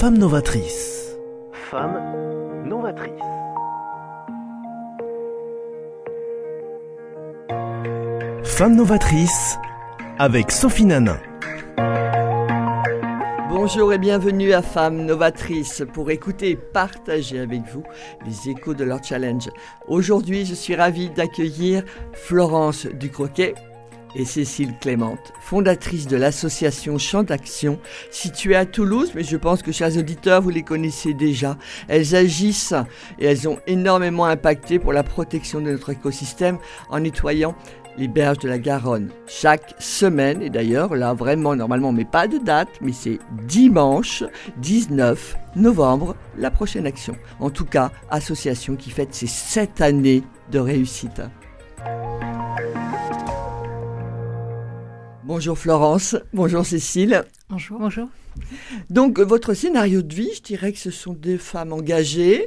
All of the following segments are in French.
Femme novatrice. Femme novatrice. Femme novatrice avec Sophie Nanin. Bonjour et bienvenue à Femmes Novatrices pour écouter et partager avec vous les échos de leur challenge. Aujourd'hui, je suis ravie d'accueillir Florence Ducroquet et Cécile Clémente, fondatrice de l'association Champ d'Action située à Toulouse, mais je pense que chers auditeurs, vous les connaissez déjà. Elles agissent et elles ont énormément impacté pour la protection de notre écosystème en nettoyant les berges de la Garonne chaque semaine. Et d'ailleurs, là, vraiment, normalement, mais pas de date, mais c'est dimanche 19 novembre, la prochaine action. En tout cas, association qui fête ses sept années de réussite. Bonjour Florence, bonjour Cécile. Bonjour. Bonjour. Donc, votre scénario de vie, je dirais que ce sont des femmes engagées,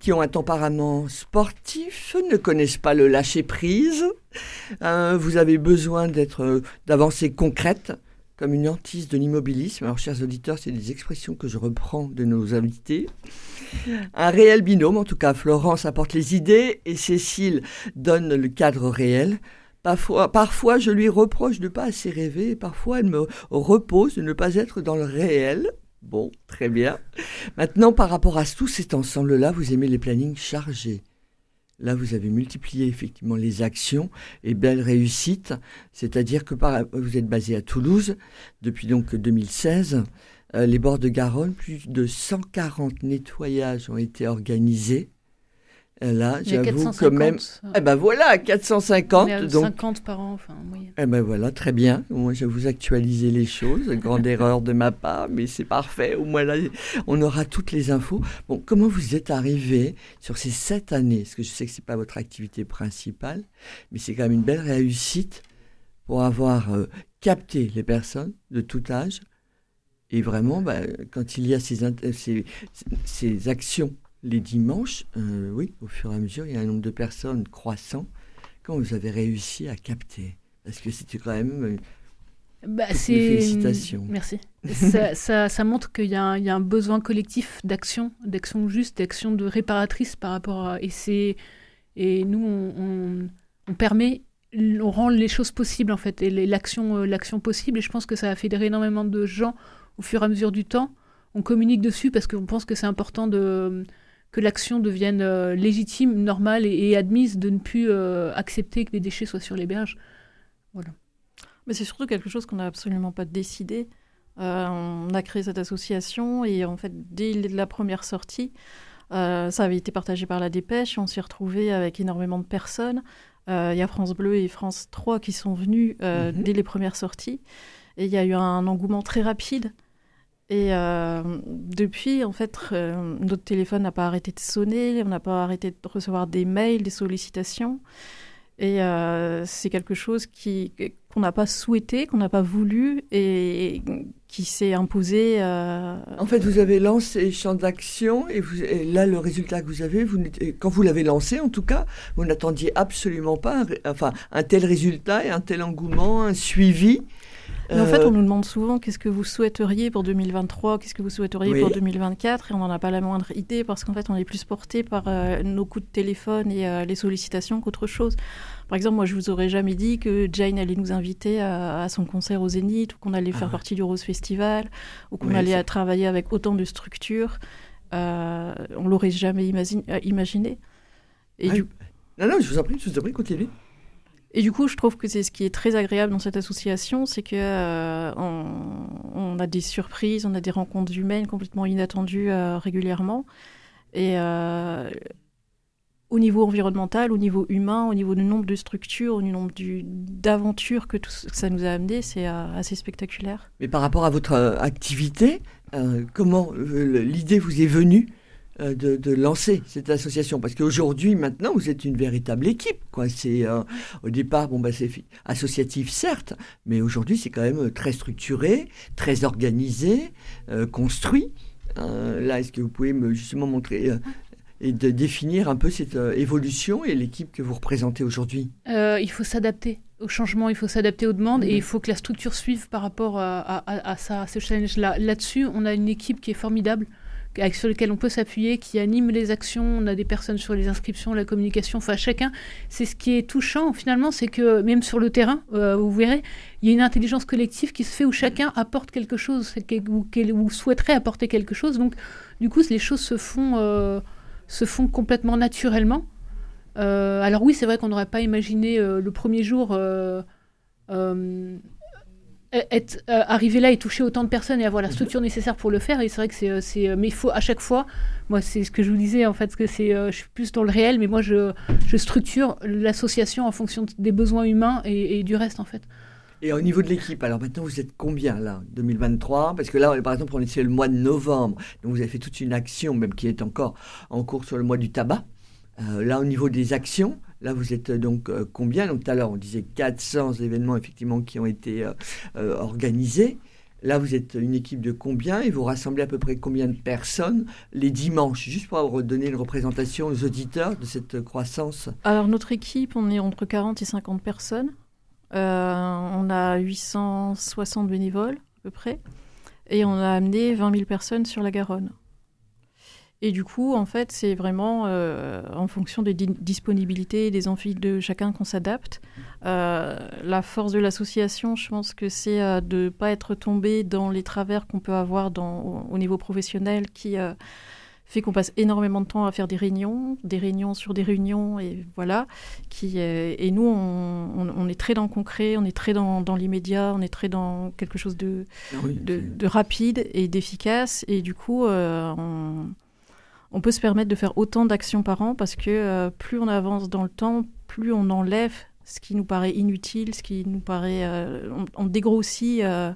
qui ont un tempérament sportif, ne connaissent pas le lâcher-prise. Euh, vous avez besoin d'être, euh, d'avancées concrètes, comme une hantise de l'immobilisme. Alors, chers auditeurs, c'est des expressions que je reprends de nos invités. Un réel binôme, en tout cas, Florence apporte les idées et Cécile donne le cadre réel. Parfois, je lui reproche de ne pas assez rêver, parfois elle me repose de ne pas être dans le réel. Bon, très bien. Maintenant, par rapport à tout cet ensemble-là, vous aimez les plannings chargés. Là, vous avez multiplié effectivement les actions et belle réussite. C'est-à-dire que vous êtes basé à Toulouse depuis donc 2016. Euh, les bords de Garonne, plus de 140 nettoyages ont été organisés. Là, j'avoue quand même. Eh ben voilà, 450. donc 50 par an, enfin, en moyenne. Eh ben voilà, très bien. Moi, je vais vous actualiser les choses. Grande erreur de ma part, mais c'est parfait. Au moins là, on aura toutes les infos. Bon, comment vous êtes arrivé sur ces sept années? Parce que je sais que c'est pas votre activité principale, mais c'est quand même une belle réussite pour avoir euh, capté les personnes de tout âge. Et vraiment, bah, quand il y a ces, ces, ces actions les dimanches, euh, oui, au fur et à mesure, il y a un nombre de personnes croissant. Quand vous avez réussi à capter Parce que c'était quand même. Euh, bah, Félicitations. Merci. ça, ça, montre qu'il y, a un besoin collectif d'action, d'action juste, d'action de réparatrice par rapport à. Et, et nous, on, on, permet on rend les choses possibles en fait et l'action euh, l'action possible et je pense que ça a fédéré énormément de gens au fur et à mesure du temps on communique dessus parce qu'on pense que c'est important de que l'action devienne euh, légitime, normale et, admise, de ne plus euh, accepter que les déchets soient sur les berges. Voilà. Mais c'est surtout quelque chose qu'on n'a absolument pas décidé. Euh, on a créé cette association et en fait, dès la première sortie, ça avait été partagé par la dépêche et on s'est retrouvé avec énormément de personnes. Il y a France Bleu et France 3 qui sont venus mhm. dès les premières sorties. Et il y a eu un engouement très rapide. Et euh, depuis, en fait, euh, notre téléphone n'a pas arrêté de sonner, on n'a pas arrêté de recevoir des mails, des sollicitations. Et euh, c'est quelque chose qui, qu'on n'a pas souhaité, qu'on n'a pas voulu et, qui s'est imposé. En fait, vous avez lancé Champ d'Action et, là, le résultat que vous avez, quand vous l'avez lancé, en tout cas, vous n'attendiez absolument pas enfin, un tel résultat et un tel engouement, un suivi. Mais en fait, on euh, nous demande souvent qu'est-ce que vous souhaiteriez pour 2023, qu'est-ce que vous souhaiteriez pour 2024, et on n'en a pas la moindre idée parce qu'en fait, on est plus porté par euh, nos coups de téléphone et euh, les sollicitations qu'autre chose. Par exemple, moi, je vous aurais jamais dit que Jane allait nous inviter à, son concert au Zénith, ou qu'on allait faire ah partie du Rose Festival, ou qu'on allait travailler avec autant de structures. on l'aurait jamais imaginé. Et ah du... Non, non, je vous en prie, je vous en prie, continuez. Et du coup, je trouve que c'est ce qui est très agréable dans cette association, c'est que euh, on, a des surprises, on a des rencontres humaines complètement inattendues euh, régulièrement. Et euh, au niveau environnemental, au niveau humain, au niveau du nombre de structures, au nombre d'aventures que tout ça nous a amené, c'est assez spectaculaire. Mais par rapport à votre activité, comment l'idée vous est venue? Euh, de, lancer cette association parce qu'aujourd'hui maintenant vous êtes une véritable équipe quoi c'est euh, au départ bon bah c'est associatif certes mais aujourd'hui c'est quand même euh, très structuré très organisé construit là est-ce que vous pouvez me justement montrer et de définir un peu cette évolution et l'équipe que vous représentez aujourd'hui? Il faut s'adapter. au changement, il faut s'adapter aux demandes et mhm. il faut que la structure suive par rapport à, à, ça, à ce challenge-là. Là-dessus, on a une équipe qui est formidable, sur laquelle on peut s'appuyer, qui anime les actions. On a des personnes sur les inscriptions, la communication, enfin chacun. C'est ce qui est touchant finalement, c'est que même sur le terrain, euh, vous verrez, il y a une intelligence collective qui se fait où chacun apporte quelque chose ou, ou souhaiterait apporter quelque chose. Donc, du coup, les choses se font, euh, se font complètement naturellement. Euh, alors oui, c'est vrai qu'on n'aurait pas imaginé le premier jour être, arriver là et toucher autant de personnes et avoir la structure nécessaire pour le faire. Et c'est vrai que c'est, mais il faut à chaque fois, moi c'est ce que je vous disais en fait, que c'est, je suis plus dans le réel, mais moi je, je structure l'association en fonction des besoins humains et, du reste en fait. Et au niveau de l'équipe, alors maintenant vous êtes combien là, 2023 Parce que là, par exemple, on est le mois de novembre, donc vous avez fait toute une action, même qui est encore en cours sur le mois du tabac. Euh, là, au niveau des actions, là, vous êtes euh, donc euh, combien Donc tout à l'heure, on disait 400 événements effectivement qui ont été organisés. Là, vous êtes une équipe de combien et vous rassemblez à peu près combien de personnes les dimanches Juste pour redonner une représentation aux auditeurs de cette croissance? Alors, notre équipe, on est entre 40 et 50 personnes. on a 860 bénévoles à peu près. Et on a amené 20 000 personnes sur la Garonne. Et du coup, en fait, c'est vraiment euh, en fonction des disponibilités, des envies de chacun qu'on s'adapte. Euh, la force de l'association, je pense que c'est euh, de ne pas être tombé dans les travers qu'on peut avoir dans, au, niveau professionnel qui fait qu'on passe énormément de temps à faire des réunions, des réunions sur des réunions, et voilà. Qui, et nous, on, est très dans le concret, on est très dans, l'immédiat, on est très dans quelque chose de, de, rapide et d'efficace. Et du coup, on on peut se permettre de faire autant d'actions par an parce que euh, plus on avance dans le temps, plus on enlève ce qui nous paraît inutile, ce qui nous paraît... Euh, on, dégrossit euh,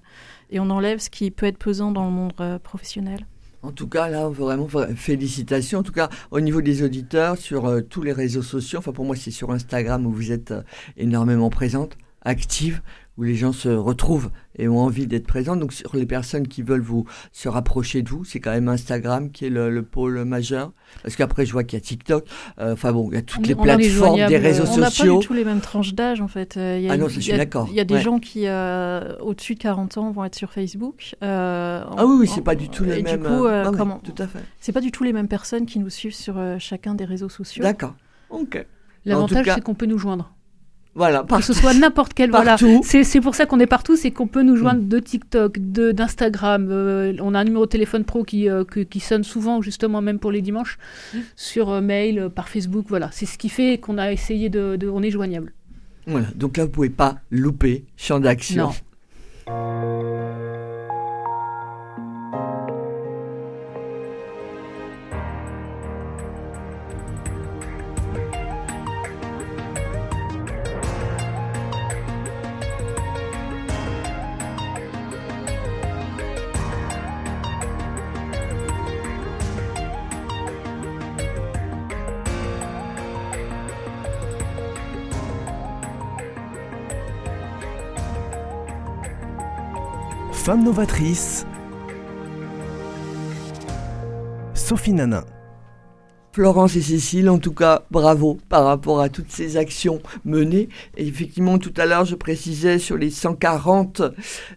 et on enlève ce qui peut être pesant dans le monde professionnel. En tout cas, là, vraiment félicitations. En tout cas, au niveau des auditeurs, sur tous les réseaux sociaux, enfin pour moi, c'est sur Instagram où vous êtes énormément présente, active où les gens se retrouvent et ont envie d'être présents. Donc sur les personnes qui veulent vous se rapprocher de vous, c'est quand même Instagram qui est le, pôle majeur. Parce qu'après je vois qu'il y a TikTok. Euh, enfin bon, il y a toutes les plateformes des réseaux sociaux. On n'a pas du tout les mêmes tranches d'âge en fait. Euh, ah non, ça, je suis d'accord. Il y a des gens qui euh, au-dessus de 40 ans vont être sur Facebook. ah oui, oui, c'est pas du tout les mêmes. Du coup, comment Tout à fait. C'est pas du tout les mêmes personnes qui nous suivent sur chacun des réseaux sociaux. D'accord. Ok. L'avantage, c'est qu'on peut nous joindre. Voilà, que ce soit n'importe quel. voilà. C'est pour ça qu'on est partout, c'est qu'on peut nous joindre mm. de TikTok, d'Instagram. Euh, on a un numéro de téléphone pro qui, euh, qui sonne souvent, justement, même pour les dimanches, mm. sur euh, mail, par Facebook. Voilà, c'est ce qui fait qu'on a essayé de, de, On est joignable. Voilà, donc là, vous pouvez pas louper champ d'action. Femme novatrice, Sophie Nana. Florence et Cécile, en tout cas, bravo par rapport à toutes ces actions menées. Et effectivement, tout à l'heure, je précisais sur les 140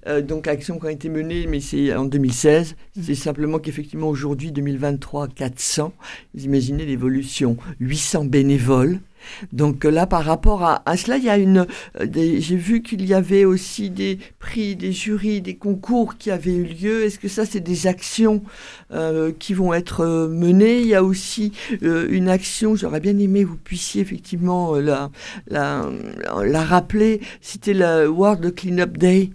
euh, donc actions qui ont été menées, mais c'est en 2016. C'est simplement qu'effectivement, aujourd'hui, 2023, 400. Vous imaginez l'évolution. 800 bénévoles donc là, par rapport à, cela, il y a une. Euh, j'ai vu qu'il y avait aussi des prix, des jurys, des concours qui avaient eu lieu. Est-ce que ça, c'est des actions euh, qui vont être euh, menées? Il y a aussi une action. J'aurais bien aimé que vous puissiez effectivement la, la, la rappeler. C'était le World Cleanup Day,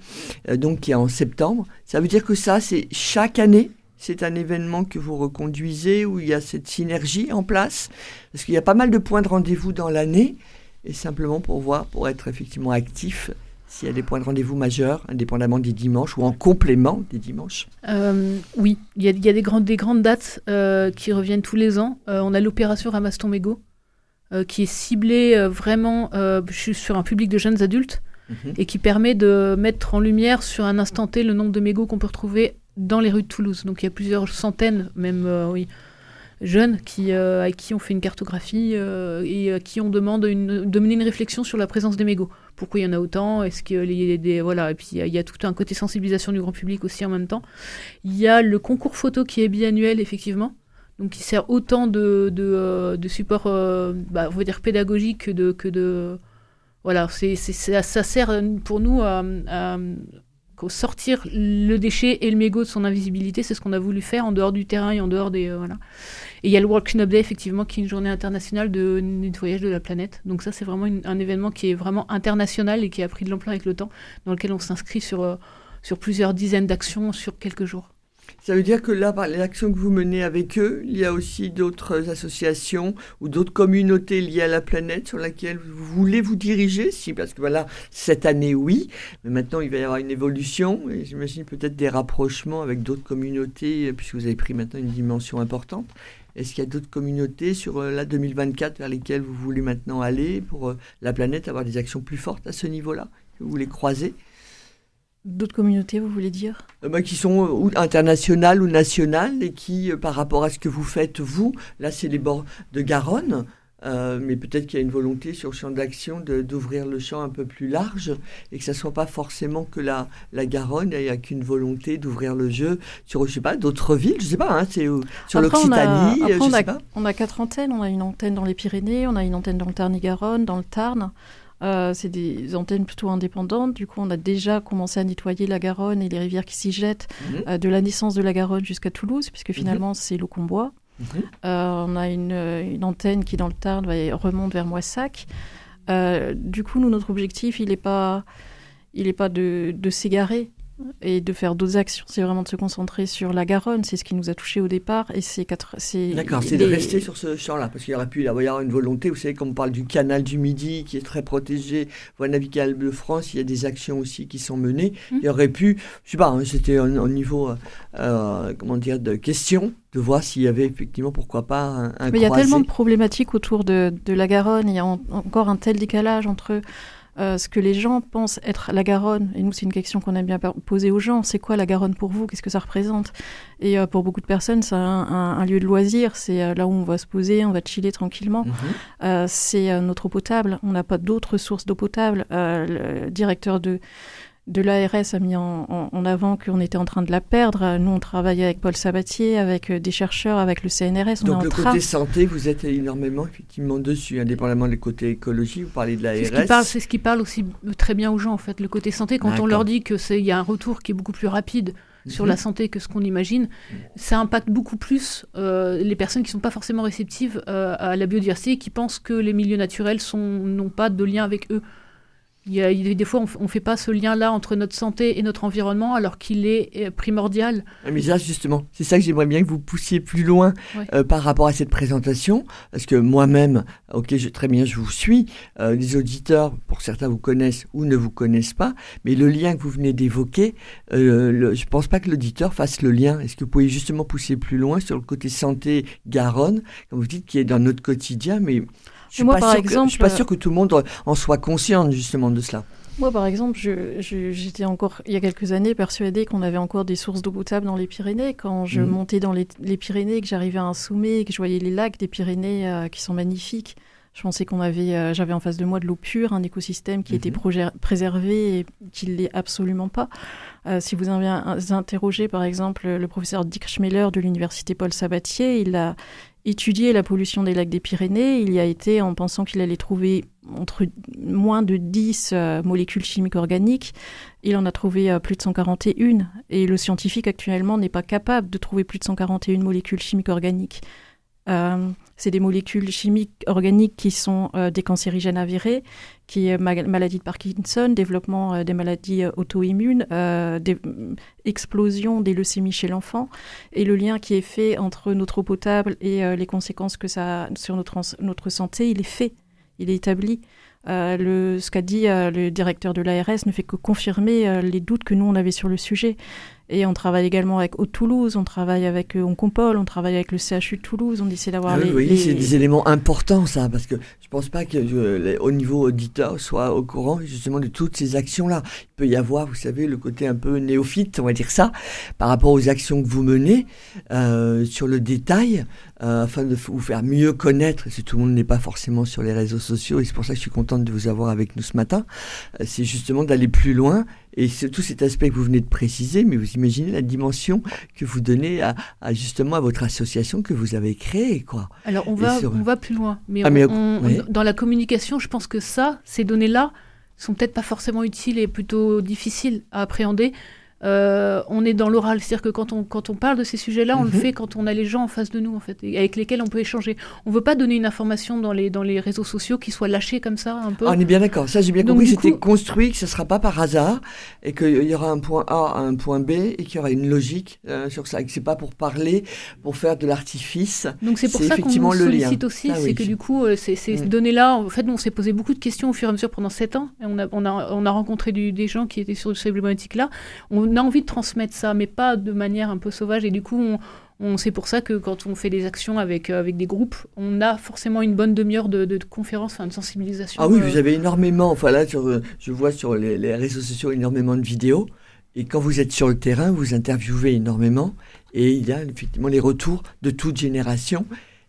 donc qui est en septembre. Ça veut dire que ça, c'est chaque année c'est un événement que vous reconduisez où il y a cette synergie en place Parce qu'il y a pas mal de points de rendez-vous dans l'année et simplement pour voir, pour être effectivement actif, s'il y a des points de rendez-vous majeurs, indépendamment des dimanches ou en complément des dimanches euh, Oui, il y a, des, grandes, des grandes dates euh, qui reviennent tous les ans. Euh, on a l'opération Ramasse ton mégot qui est ciblée vraiment sur un public de jeunes adultes mhm. et qui permet de mettre en lumière sur un instant T le nombre de mégots qu'on peut retrouver dans les rues de Toulouse. Donc il y a plusieurs centaines, même, euh, oui, jeunes qui, à qui on fait une cartographie et à qui on demande de mener une réflexion sur la présence des mégots. Pourquoi il y en a autant? Est-ce a des voilà et puis il y, a tout un côté sensibilisation du grand public aussi en même temps. Il y a le concours photo qui est biannuel effectivement donc qui sert autant de, de, support, bah, on dire pédagogique que de, que de voilà, c'est, ça, ça, sert pour nous à, sortir le déchet et le mégot de son invisibilité. C'est ce qu'on a voulu faire en dehors du terrain et en dehors des. Euh, voilà. Et il y a le World Cleanup Day, effectivement, qui est une journée internationale de nettoyage de la planète. Donc, ça, c'est vraiment un événement qui est vraiment international et qui a pris de l'ampleur avec le temps, dans lequel on s'inscrit sur, euh, sur plusieurs dizaines d'actions sur quelques jours. Ça veut dire que là, par l'action que vous menez avec eux, il y a aussi d'autres associations ou d'autres communautés liées à la planète sur laquelle vous voulez vous diriger. Si, parce que voilà, cette année, oui, mais maintenant, il va y avoir une évolution et j'imagine peut-être des rapprochements avec d'autres communautés, puisque vous avez pris maintenant une dimension importante. Est-ce qu'il y a d'autres communautés sur euh, la 2024 vers lesquelles vous voulez maintenant aller pour euh, la planète, avoir des actions plus fortes à ce niveau-là vous voulez croiser? D'autres communautés, vous voulez dire? Euh, bah, Qui sont ou internationales ou nationales et qui, euh, par rapport à ce que vous faites, vous, là c'est les bords de Garonne, euh, mais peut-être qu'il y a une volonté sur le champ d'action d'ouvrir le champ un peu plus large et que ça ne soit pas forcément que la, la Garonne, il n'y a qu'une volonté d'ouvrir le jeu sur, je sais pas, d'autres villes, je sais pas, hein, c'est sur l'Occitanie, on a quatre antennes, on a une antenne dans les Pyrénées, on a une antenne dans le Tarn-et-Garonne, dans le Tarn. Euh, c'est des antennes plutôt indépendantes. Du coup, on a déjà commencé à nettoyer la Garonne et les rivières qui s'y jettent mhm. euh, de la naissance de la Garonne jusqu'à Toulouse, puisque mhm. finalement, c'est l'eau qu'on boit. Mhm. Euh, on a une, antenne qui, dans le Tarn, remonte vers Moissac. du coup, nous, notre objectif, il n'est pas, il est pas de, de s'égarer et de faire d'autres actions. C'est vraiment de se concentrer sur la Garonne. C'est ce qui nous a touché au départ. Et c'est quatre. D'accord, c'est de rester sur ce champ-là, parce qu'il y aurait pu y avoir une volonté. Vous savez, comme on parle du canal du Midi, qui est très protégé, voie navigable de France, il y a des actions aussi qui sont menées. Hum. Il y aurait pu, je sais pas, hein, c'était au niveau, euh, comment dire, de question de voir s'il y avait effectivement, pourquoi pas, un, un Mais il y a tellement de problématiques autour de, de la Garonne. Il y a encore un tel décalage entre euh, ce que les gens pensent être la Garonne, et nous c'est une question qu'on aime bien poser aux gens, c'est quoi la Garonne pour vous? Qu'est-ce que ça représente? Et euh, pour beaucoup de personnes, c'est un, lieu de loisir, c'est euh, là où on va se poser, on va chiller tranquillement. Mhm. c'est notre eau potable, on n'a pas d'autres sources d'eau potable. le directeur de de l'ARS a mis en, avant qu'on était en train de la perdre. Nous, on travaille avec Paul Sabatier, avec euh, des chercheurs, avec le CNRS. Donc le côté santé, vous êtes énormément effectivement dessus, indépendamment du côté écologie. Vous parlez de l'ARS. C'est ce qui parle aussi très bien aux gens, en fait. Le côté santé, quand on leur dit qu'il y a un retour qui est beaucoup plus rapide sur mhm. la santé que ce qu'on imagine, ça impacte beaucoup plus euh, les personnes qui ne sont pas forcément réceptives euh, à la biodiversité et qui pensent que les milieux naturels n'ont pas de lien avec eux. Il y a, des fois, on ne fait pas ce lien-là entre notre santé et notre environnement, alors qu'il est euh, primordial. Ah, mais ça, justement, c'est ça que j'aimerais bien que vous poussiez plus loin euh, par rapport à cette présentation, parce que moi-même, ok, je, très bien, je vous suis. Euh, les auditeurs, pour certains, vous connaissent ou ne vous connaissent pas, mais le lien que vous venez d'évoquer, je ne pense pas que l'auditeur fasse le lien. Est-ce que vous pouvez justement pousser plus loin sur le côté santé Garonne, comme vous dites, qui est dans notre quotidien, mais je ne suis, pas sûr que tout le monde en soit conscient justement de cela. Moi, par exemple, j'étais encore, il y a quelques années, persuadée qu'on avait encore des sources d'eau potable dans les Pyrénées. Quand je mhm. montais dans les, Pyrénées, que j'arrivais à un sommet, que je voyais les lacs des Pyrénées euh, qui sont magnifiques, je pensais qu'on avait, euh, j'avais en face de moi de l'eau pure, un écosystème qui était mhm. préservé et qui ne l'est absolument pas. Euh, si vous interrogez, par exemple, le professeur Dick Schmeller de l'université Paul Sabatier, il a, étudier la pollution des lacs des Pyrénées, il y a été en pensant qu'il allait trouver entre moins de 10 euh, molécules chimiques organiques. Il en a trouvé euh, plus de 141. Et le scientifique actuellement n'est pas capable de trouver plus de 141 molécules chimiques organiques. Euh, c'est des molécules chimiques organiques qui sont euh, des cancérigènes avérés, qui est maladie de Parkinson, développement euh, des maladies auto-immunes, explosion des leucémies chez l'enfant, et le lien qui est fait entre notre eau potable et les conséquences que ça a sur notre, notre santé, il est fait, il est établi. le, ce qu'a dit le directeur de l'ARS ne fait que confirmer les doutes que nous on avait sur le sujet. Et on travaille également avec Haute-Toulouse, on travaille avec euh, Oncompol, on travaille avec le CHU de Toulouse, on essaie d'avoir ah les... Oui, c'est des éléments importants ça, parce que je pense pas que euh, au niveau auditeur soit au courant justement de toutes ces actions-là. Il peut y avoir, vous savez, le côté un peu néophyte, on va dire ça, par rapport aux actions que vous menez euh, sur le détail, afin de vous faire mieux connaître, si tout le monde n'est pas forcément sur les réseaux sociaux, et c'est pour ça que je suis contente de vous avoir avec nous ce matin, c'est justement d'aller plus loin et tout cet aspect que vous venez de préciser, mais vous imaginez la dimension que vous donnez à, justement à votre association que vous avez créée, quoi. Alors on va, on va plus loin, mais, ah, dans la communication, je pense que ça, ces données-là, sont peut-être pas forcément utiles et plutôt difficiles à appréhender. Euh, on est dans l'oral. C'est-à-dire que quand on, quand on parle de ces sujets-là, on le mhm. fait quand on a les gens en face de nous, en fait, avec lesquels on peut échanger. On ne veut pas donner une information dans les, dans les réseaux sociaux qui soit lâchée comme ça, un peu. Ah, on est bien d'accord. Ça, j'ai bien compris. C'était construit, que ce ne sera pas par hasard, et qu'il y aura un point A, un point B, et qu'il y aura une logique euh, sur ça. Et que ce n'est pas pour parler, pour faire de l'artifice. Donc c'est pour ça qu'on nous sollicite aussi. c'est que du coup, euh, ces, ces mm. données-là, en fait, on s'est posé beaucoup de questions au fur et à mesure pendant sept ans. Et on, a, on, a, on a rencontré des gens qui étaient sur ces problématiques-là. On a envie de transmettre ça, mais pas de manière un peu sauvage. Et du coup, on, on c'est pour ça que quand on fait des actions avec, euh, avec des groupes, on a forcément une bonne demi-heure de, de, conférences, enfin, de sensibilisation. Ah oui, vous euh. avez énormément, enfin là, sur, euh, je vois sur les, les, réseaux sociaux énormément de vidéos. Et quand vous êtes sur le terrain, vous interviewez énormément. Et il y a effectivement les retours de toute génération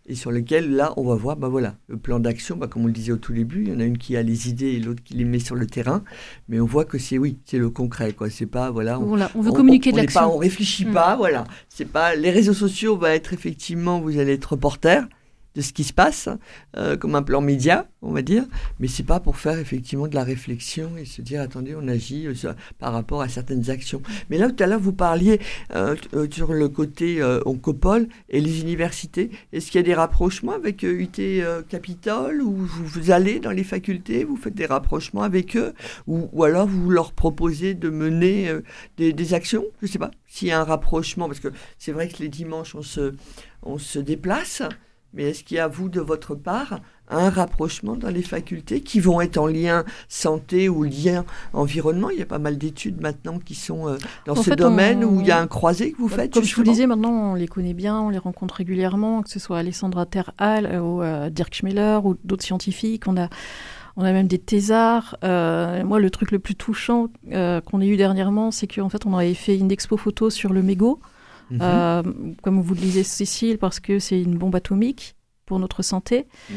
et sur lequel, là, on va voir, bah voilà, le plan d'action, bah, comme on le disait au tout début, il y en a une qui a les idées et l'autre qui les met sur le terrain, mais on voit que c'est, oui, c'est le concret, quoi, c'est pas, voilà. On, on veut communiquer de l'action. On réfléchit mm. pas, voilà, c'est pas, les réseaux sociaux, va être effectivement, vous allez être reporter, de ce qui se passe, euh, comme un plan média, on va dire, mais c'est pas pour faire effectivement de la réflexion et se dire attendez, on agit euh, par rapport à certaines actions. Mais là, tout à l'heure, vous parliez euh, sur le côté Oncopole et les universités. Est-ce qu'il y a des rapprochements avec UT Capitole ou vous, allez dans les facultés, vous faites des rapprochements avec eux ou, ou alors vous leur proposez de mener des, des, actions? Je ne sais pas s'il y a un rapprochement parce que c'est vrai que les dimanches on se, on se déplace. Mais est-ce qu'il y a, vous, de votre part, un rapprochement dans les facultés qui vont être en lien santé ou lien environnement? Il y a pas mal d'études maintenant qui sont euh, dans ce domaine où il y a un croisé que vous faites. Comme je vous disais, maintenant, on les connaît bien, on les rencontre régulièrement, que ce soit Alessandra Terhal euh, ou euh, Dirk Schmeller ou d'autres scientifiques. On a, on a même des thésards. moi, le truc le plus touchant qu'on ait eu dernièrement, c'est qu'en fait, on avait fait une expo photo sur le mégot. Mhm. Euh, comme vous le disiez, Cécile, parce que c'est une bombe atomique pour notre santé. Mhm.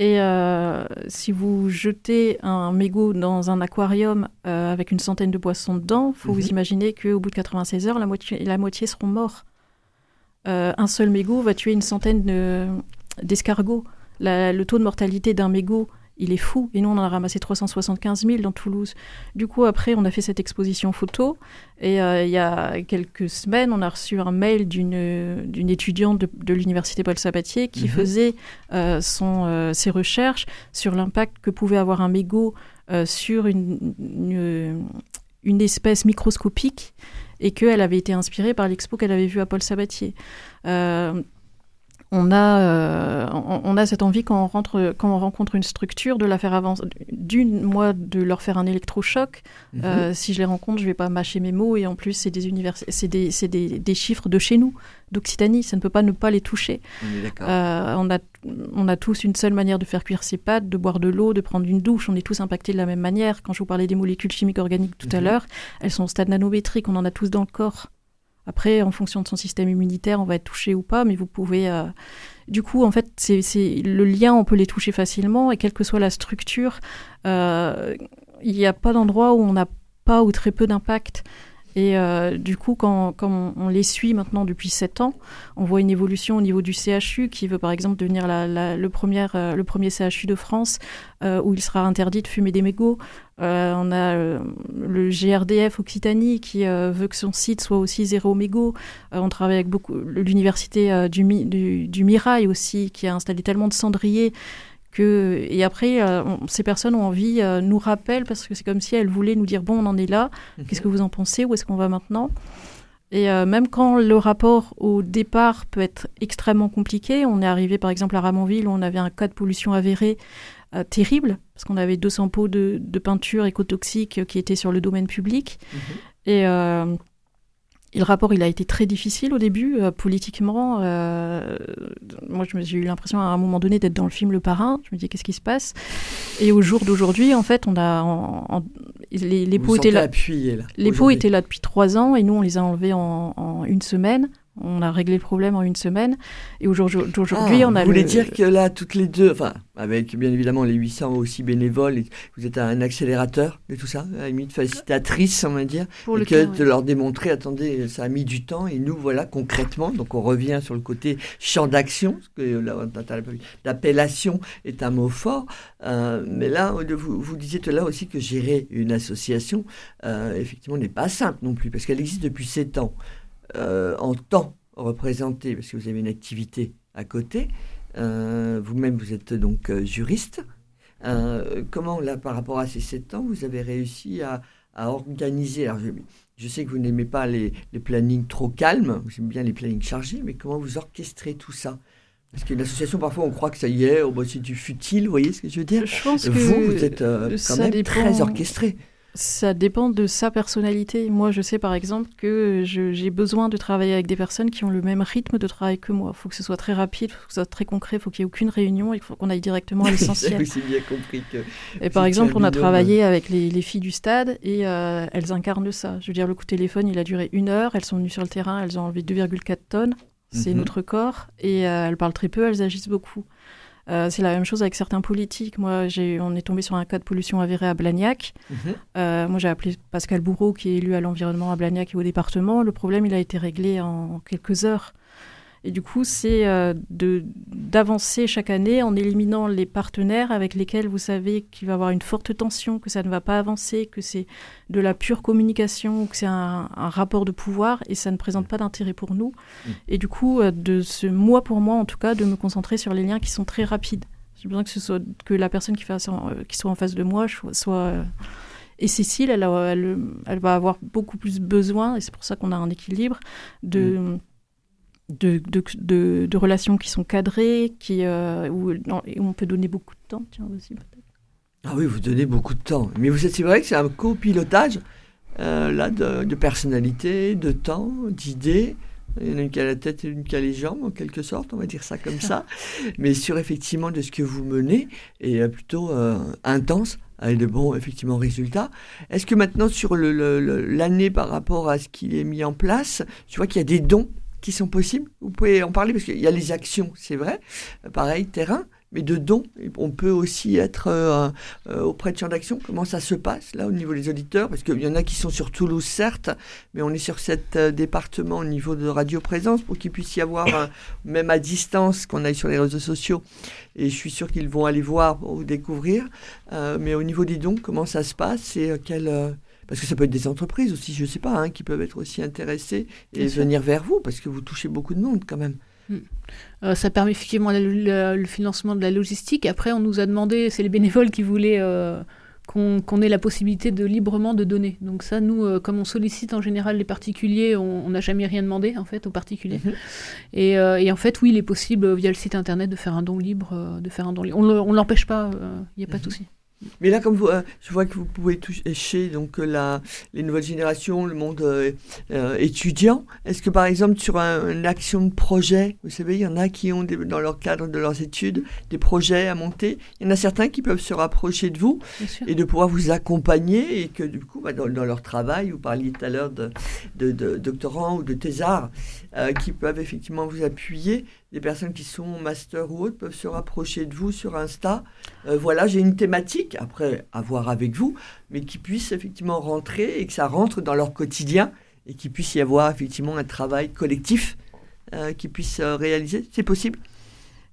Et euh, si vous jetez un mégot dans un aquarium euh, avec une centaine de poissons dedans, faut vous mhm. imaginer qu'au bout de 96 heures, la moitié, la moitié seront morts. un seul mégot va tuer une centaine d'escargots. le taux de mortalité d'un mégot il est fou. Et nous, on en a ramassé 375 000 dans Toulouse. Du coup, après, on a fait cette exposition photo. Et euh, il y a quelques semaines, on a reçu un mail d'une étudiante de, l'université Paul Sabatier qui mhm. faisait euh, son, euh, ses recherches sur l'impact que pouvait avoir un mégot sur une, une, espèce microscopique et qu'elle avait été inspirée par l'expo qu'elle avait vue à Paul Sabatier on a, euh, on, a cette envie quand on, rentre, quand on rencontre une structure de la faire avancer, d'une, moi, de leur faire un électrochoc. Mhm. Euh, si je les rencontre, je vais pas mâcher mes mots et en plus, c'est des, univers... c'est des, des, des, chiffres de chez nous, d'Occitanie, ça ne peut pas ne pas les toucher. On, euh, on, a, on a tous une seule manière de faire cuire ses pâtes, de boire de l'eau, de prendre une douche, on est tous impactés de la même manière. Quand je vous parlais des molécules chimiques organiques tout à mhm. l'heure, elles sont au stade nanométrique, on en a tous dans le corps. Après, en fonction de son système immunitaire, on va être touché ou pas, mais vous pouvez. Euh, du coup, en fait, c'est le lien, on peut les toucher facilement, et quelle que soit la structure, euh, il n'y a pas d'endroit où on n'a pas ou très peu d'impact. Et euh, du coup, quand, on, les suit maintenant depuis 7 ans, on voit une évolution au niveau du CHU qui veut par exemple devenir le, premier, euh, CHU de France euh, où il sera interdit de fumer des mégots. on a le GRDF Occitanie qui veut que son site soit aussi zéro mégot. on travaille avec beaucoup l'université du, du, du, Mirail aussi qui a installé tellement de cendriers et après, euh, ces personnes ont envie, euh, nous rappellent, parce que c'est comme si elles voulaient nous dire, bon, on en est là, mhm. qu'est-ce que vous en pensez, où est-ce qu'on va maintenant? Et euh, même quand le rapport au départ peut être extrêmement compliqué, on est arrivé par exemple à Ramonville où on avait un cas de pollution avéré terrible, parce qu'on avait 200 pots de, peinture écotoxique qui étaient sur le domaine public. Mhm. Et, Et le rapport, il a été très difficile au début, politiquement. moi, j'ai eu l'impression à un moment donné d'être dans le film Le Parrain. Je me dis, qu'est-ce qui se passe? Et au jour d'aujourd'hui, en fait, on a. les, les pots étaient là. là les pots étaient là depuis trois ans et nous, on les a enlevés en, en une semaine. On a réglé le problème en une semaine. Et aujourd'hui, ah, on a. Vous voulez dire que là, toutes les deux, enfin, avec bien évidemment les 800 aussi bénévoles, vous êtes un accélérateur de tout ça, à la limite facilitatrice, on va dire, Pour et que de leur démontrer, attendez, ça a mis du temps, et nous, voilà, concrètement, donc on revient sur le côté champ d'action, parce que l'appellation est un mot fort, euh, mais là, vous, vous disiez tout là aussi que gérer une association, euh, effectivement, n'est pas simple non plus, parce qu'elle existe depuis 7 ans. Euh, en temps représenté, parce que vous avez une activité à côté. Euh, vous-même, vous êtes donc euh, juriste. comment, là, par rapport à ces sept ans, vous avez réussi à, organiser Alors, je, sais que vous n'aimez pas les, plannings trop calmes, vous aimez bien les plannings chargés, mais comment vous orchestrez tout ça? Parce qu'une association, parfois, on croit que ça y est, oh, bah, c'est du futile, vous voyez ce que je veux dire? Je pense vous, vous êtes quand même très orchestré. Ça dépend de sa personnalité. Moi, je sais par exemple que j'ai besoin de travailler avec des personnes qui ont le même rythme de travail que moi. Il faut que ce soit très rapide, il faut que ce soit très concret, il faut qu'il n'y ait aucune réunion, il faut qu'on aille directement à l'essentiel. bien compris que. Et par exemple, on a travaillé avec les, filles du stade et euh, elles incarnent ça. Je veux dire, le coup de téléphone, il a duré une heure. Elles sont venues sur le terrain, elles ont enlevé 2,4 tonnes. C'est mhm. notre corps. Et euh, elles parlent très peu, elles agissent beaucoup. Euh, c'est la même chose avec certains politiques. Moi, on est tombé sur un cas de pollution avérée à Blagnac. Mhm. Euh, moi, j'ai appelé Pascal Bourreau, qui est élu à l'environnement à Blagnac et au département. Le problème, il a été réglé en quelques heures. Et du coup, c'est euh, d'avancer chaque année en éliminant les partenaires avec lesquels vous savez qu'il va y avoir une forte tension, que ça ne va pas avancer, que c'est de la pure communication, que c'est un, rapport de pouvoir et ça ne présente pas d'intérêt pour nous. Mm. Et du coup, euh, de ce mois pour moi, en tout cas, de me concentrer sur les liens qui sont très rapides. J'ai besoin que ce soit que la personne qui, euh, qui soit en face de moi soit et Cécile, elle, elle, elle, va avoir beaucoup plus besoin, et c'est pour ça qu'on a un équilibre, de, mm de, de, de, relations qui sont cadrées, qui, euh, où, on peut donner beaucoup de temps. Tiens, aussi. Ah oui, vous donnez beaucoup de temps. Mais vous êtes, c'est vrai que c'est un copilotage euh, là, de, de, personnalité, de temps, d'idées. Il y en a une qui a la tête et une qui a les jambes, en quelque sorte, on va dire ça comme ça. Mais sur effectivement de ce que vous menez, et euh, plutôt euh, intense, avec de bons effectivement résultats. Est-ce que maintenant sur l'année par rapport à ce qui est mis en place, tu vois qu'il y a des dons qui sont possibles. Vous pouvez en parler parce qu'il y a les actions, c'est vrai. Pareil, terrain, mais de dons. On peut aussi être euh, euh, auprès de champs d'action. Comment ça se passe là au niveau des auditeurs? Parce qu'il y en a qui sont sur Toulouse, certes, mais on est sur cet euh, département au niveau de radio présence pour qu'il puisse y avoir, même à distance, qu'on aille sur les réseaux sociaux. Et je suis sûr qu'ils vont aller voir ou découvrir. mais au niveau des dons, comment ça se passe et quel parce que ça peut être des entreprises aussi, je ne sais pas, hein, qui peuvent être aussi intéressées et venir vers vous, parce que vous touchez beaucoup de monde quand même. Hmm. Euh, ça permet effectivement le, financement de la logistique. Après, on nous a demandé, c'est les bénévoles qui voulaient euh, qu'on ait la possibilité de librement de donner. Donc ça, nous, euh, comme on sollicite en général les particuliers, on n'a jamais rien demandé en fait aux particuliers. Mhm. et, et, en fait, oui, il est possible via le site internet de faire un don libre, de faire un don libre. On ne l'empêche pas, il n'y a pas de mhm. souci. Mais là, comme vous, euh, je vois que vous pouvez toucher donc euh, la, les nouvelles générations, le monde euh, étudiant. Est-ce que par exemple sur une action de projet, vous savez, il y en a qui ont dans leur cadre de leurs études des projets à monter. Il y en a certains qui peuvent se rapprocher de vous et de pouvoir vous accompagner et que du coup, bah, dans, leur travail, vous parliez tout à l'heure de, de, de, doctorants ou de thésards, qui peuvent effectivement vous appuyer des personnes qui sont master ou autres peuvent se rapprocher de vous sur Insta. Euh, voilà, j'ai une thématique, après à voir avec vous, mais qui puisse effectivement rentrer et que ça rentre dans leur quotidien et qu'il puisse y avoir effectivement un travail collectif euh, qui puisse euh, réaliser. C'est possible?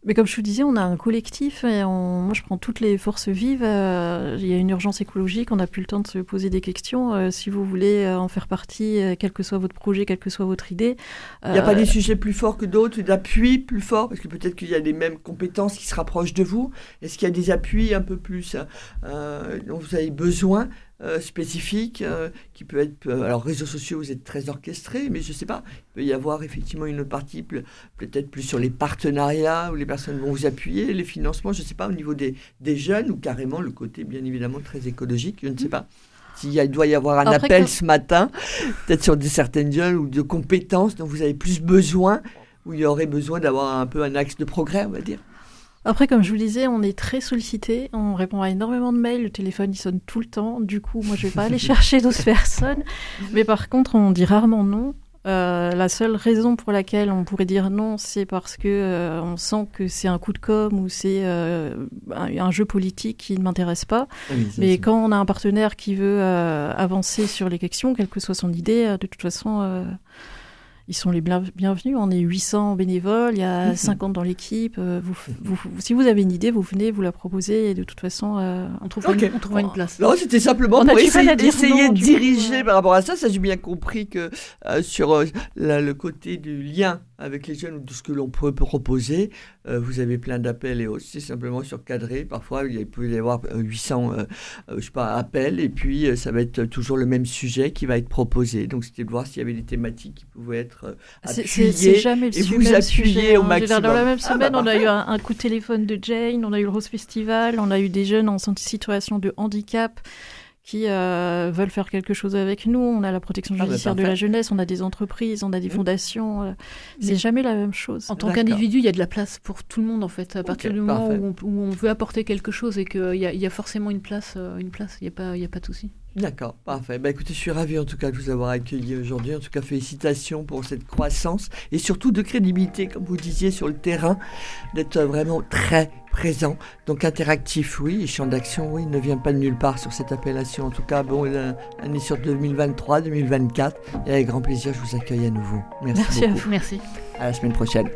Mais comme je vous disais, on a un collectif et moi je prends toutes les forces vives. Euh, il y a une urgence écologique, on n'a plus le temps de se poser des questions. Euh, si vous voulez euh, en faire partie, quel que soit votre projet, quelle que soit votre idée. Il n'y a pas des sujets plus forts que d'autres, d'appuis plus forts Parce que peut-être qu'il y a les mêmes compétences qui se rapprochent de vous. Est-ce qu'il y a des appuis un peu plus dont vous avez besoin euh, spécifique euh, qui peut être euh, alors réseaux sociaux vous êtes très orchestré mais je sais pas il peut y avoir effectivement une autre partie peut-être plus sur les partenariats où les personnes vont vous appuyer les financements je sais pas au niveau des, des jeunes ou carrément le côté bien évidemment très écologique je ne sais pas il doit y avoir un appel ce matin, peut-être sur des certaines jeunes ou de compétences dont vous avez plus besoin, où il y aurait besoin d'avoir un peu un axe de progrès, on va dire. Après, comme je vous le disais, on est très sollicité, on répond à énormément de mails, le téléphone il sonne tout le temps. Du coup, moi je vais pas aller chercher d'autres personnes, mais par contre, on dit rarement non. Euh, la seule raison pour laquelle on pourrait dire non, c'est parce que euh, on sent que c'est un coup de com ou c'est euh, un, jeu politique qui ne m'intéresse pas. Mais quand on a un partenaire qui veut avancer sur les questions, quelle que soit son idée, de toute façon ils sont les bienvenus. On est 800 bénévoles, il y a 50 mhm. dans l'équipe. Euh, vous, si vous avez une idée, vous venez, vous la proposez et de toute façon, euh, on, trouve on, une place. Non, c'était simplement pour essayer, de diriger par rapport à ça. Ça, j'ai bien compris que euh, sur le côté du lien avec les jeunes ou de ce que l'on peut proposer. Euh, vous avez plein d'appels et autres. C'est simplement surcadré. Parfois, il peut y avoir 800 euh, euh, je sais pas, appels et puis ça va être toujours le même sujet qui va être proposé. Donc, c'était de voir s'il y avait des thématiques qui pouvaient être appuyées c'est, jamais le et vous appuyer au hein. maximum. Dans la même ah, semaine, bah, on a eu un, coup de téléphone de Jane, on a eu le Rose Festival, on a eu des jeunes en situation de handicap qui euh, veulent faire quelque chose avec nous. On a la protection ah, bah, judiciaire de la jeunesse, on a des entreprises, on a des mmh. fondations. Euh, c'est jamais la même chose. En tant qu'individu, il y a de la place pour tout le monde en fait. À partir du moment où on, veut apporter quelque chose et qu'il y, y, a forcément une place, euh, une place, il n'y a pas, il a pas de souci. D'accord, parfait. Bah, écoutez, je suis ravi en tout cas de vous avoir accueilli aujourd'hui. En tout cas, félicitations pour cette croissance et surtout de crédibilité, comme vous disiez, sur le terrain, d'être vraiment très présent. Donc interactif, oui, et champ d'action, oui, ne vient pas de nulle part sur cette appellation. En tout cas, bon, on est sur 2023, 2024. Et avec grand plaisir, je vous accueille à nouveau. Merci, Merci Merci. À la semaine prochaine.